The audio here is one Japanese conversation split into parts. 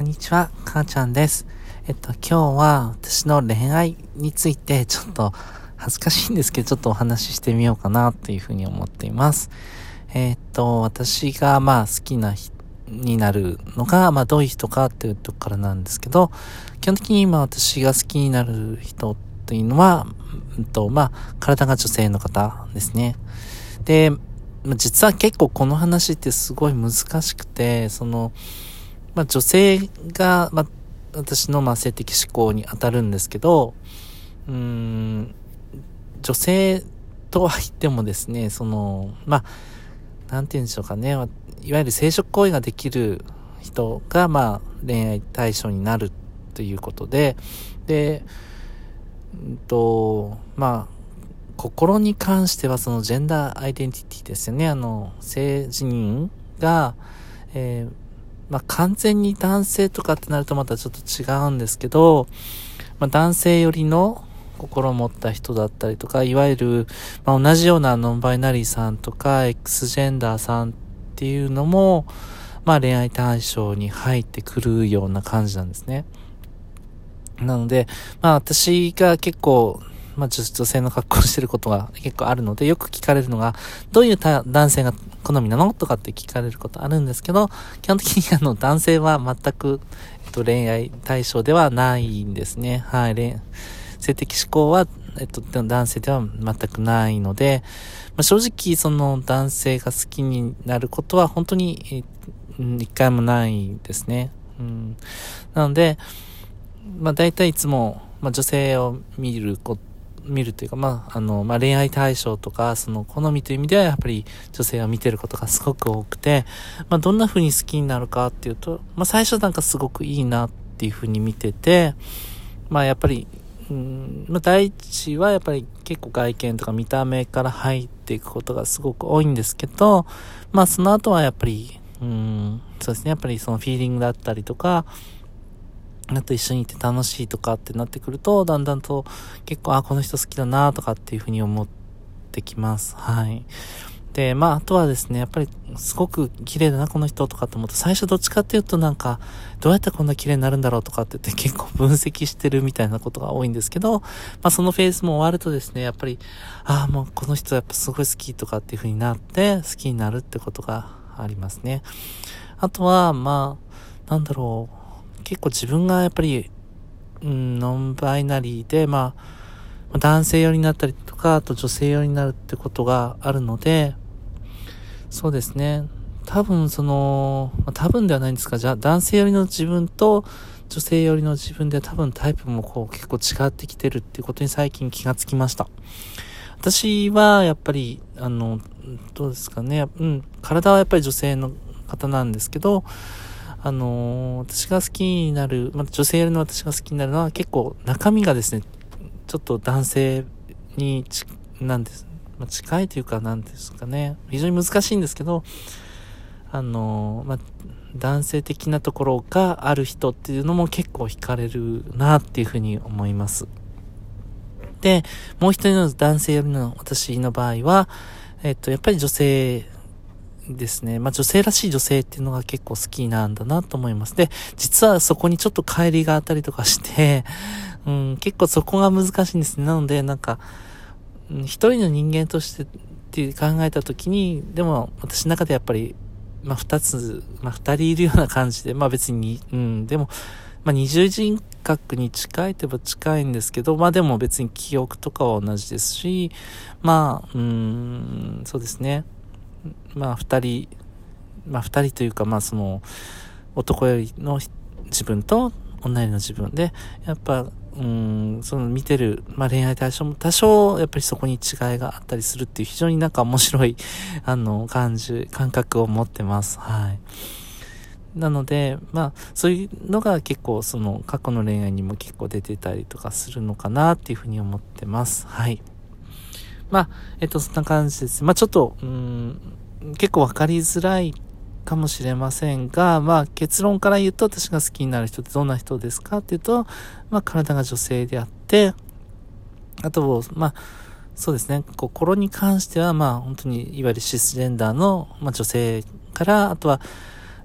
こんにちは、かーちゃんです。えっと、今日は私の恋愛についてちょっと恥ずかしいんですけど、ちょっとお話ししてみようかなというふうに思っています。えっと、私がまあ好きな人になるのが、まあどういう人かっていうとこからなんですけど、基本的に今私が好きになる人というのは、うんと、まあ体が女性の方ですね。で、実は結構この話ってすごい難しくて、その、まあ女性が、まあ私のまあ性的思考に当たるんですけど、うん、女性とは言ってもですね、その、まあ、なんて言うんでしょうかね、いわゆる生殖行為ができる人が、まあ、恋愛対象になるということで、で、うんと、まあ、心に関してはそのジェンダーアイデンティティですよね。あの、性自認が、えー、まあ、完全に男性とかってなるとまたちょっと違うんですけど、まあ、男性寄りの心を持った人だったりとか、いわゆる、まあ、同じようなノンバイナリーさんとか、X ジェンダーさんっていうのも、まあ恋愛対象に入ってくるような感じなんですね。なので、まあ私が結構まあ、女性の格好してることが結構あるので、よく聞かれるのが、どういう男性が好みなの？とかって聞かれることあるんですけど、基本的にあの、男性は全く、えっと、恋愛対象ではないんですね。はい、性的思考は、えっと、男性では全くないので、まあ、正直、その男性が好きになることは本当に、一回もないですね。うん。なので、まあ大体いつも、まあ女性を見ること見るというか、まあ、あの、まあ、恋愛対象とか、その好みという意味ではやっぱり女性を見てることがすごく多くて、まあ、どんな風に好きになるかっていうと、まあ、最初なんかすごくいいなっていう風に見てて、まあ、やっぱり、うん、まあ、第一はやっぱり結構外見とか見た目から入っていくことがすごく多いんですけど、まあ、その後はやっぱり、うん、そうですね、やっぱりそのフィーリングだったりとか、あと一緒にいて楽しいとかってなってくると、だんだんと結構、あ、この人好きだなとかっていうふうに思ってきます。はい。で、まあ、あとはですね、やっぱり、すごく綺麗だな、この人とかと思うと、最初どっちかっていうとなんか、どうやってこんな綺麗になるんだろうとかって言って結構分析してるみたいなことが多いんですけど、まあ、そのフェーズも終わるとですね、やっぱり、ああ、もうこの人やっぱすごい好きとかっていう風になって、好きになるってことがありますね。あとは、まあ、なんだろう、結構自分がやっぱり、うん、ノンバイナリーで、まあ、男性寄りになったりとか、あと女性寄りになるってことがあるので、そうですね。多分その、多分ではないんですが、じゃあ男性寄りの自分と女性寄りの自分で多分タイプもこう結構違ってきてるっていうことに最近気がつきました。私はやっぱり、あの、どうですかね。うん、体はやっぱり女性の方なんですけど、あのー、私が好きになる、まあ、女性の私が好きになるのは結構中身がですね、ちょっと男性にち、なんです、まあ、近いというかなんですかね、非常に難しいんですけど、あのー、まあ、男性的なところがある人っていうのも結構惹かれるなっていうふうに思います。で、もう一人の男性よりの私の場合は、えっと、やっぱり女性ですね。まあ女性らしい女性っていうのが結構好きなんだなと思います。で、実はそこにちょっと帰りがあったりとかして、うん、結構そこが難しいんですね。なので、なんか、一人の人間としてって考えたときに、でも私の中でやっぱり、まあ二つ、まあ二人いるような感じで、まあ別に、うん、でも、まあ二重人格に近いといえば近いんですけど、まあでも別に記憶とかは同じですし、まあ、うん、そうですね。まあ二人、まあ二人というかまあその男よりの自分と女よりの自分で、やっぱ、うん、その見てる、まあ恋愛対象も多少やっぱりそこに違いがあったりするっていう非常になんか面白い、あの、感じ、感覚を持ってます。はい。なので、まあ、そういうのが結構その過去の恋愛にも結構出てたりとかするのかなっていうふうに思ってます。はい。まあ、えっと、そんな感じです。まあ、ちょっと、うん、結構わかりづらいかもしれませんが、まあ、結論から言うと、私が好きになる人ってどんな人ですかっていうと、まあ、体が女性であって、あと、まあ、そうですね、心に関しては、まあ、本当に、いわゆるシスジェンダーの、まあ、女性から、あとは、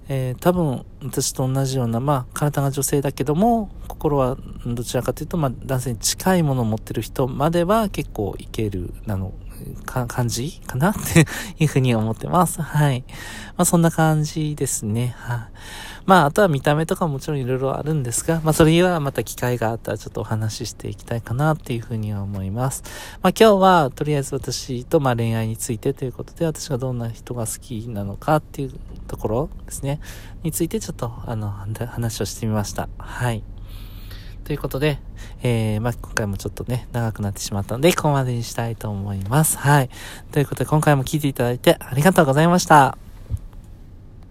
えー、多分、私と同じような、まあ、体が女性だけども、心はどちらかというと、まあ、男性に近いものを持ってる人までは結構いける、なの、か、感じかな？っていうふうに思ってます。はい。まあ、そんな感じですね。はい。まあ、あとは見た目とかもちろんいろいろあるんですが、まあ、それはまた機会があったらちょっとお話ししていきたいかなっていうふうには思います。まあ、今日は、とりあえず私と、まあ、恋愛についてということで、私がどんな人が好きなのかっていうところですね、についてちょっと、あの、話をしてみました。はい。ということで、えー、まあ、今回もちょっとね、長くなってしまったので、ここまでにしたいと思います。はい。ということで、今回も聴いていただいてありがとうございました。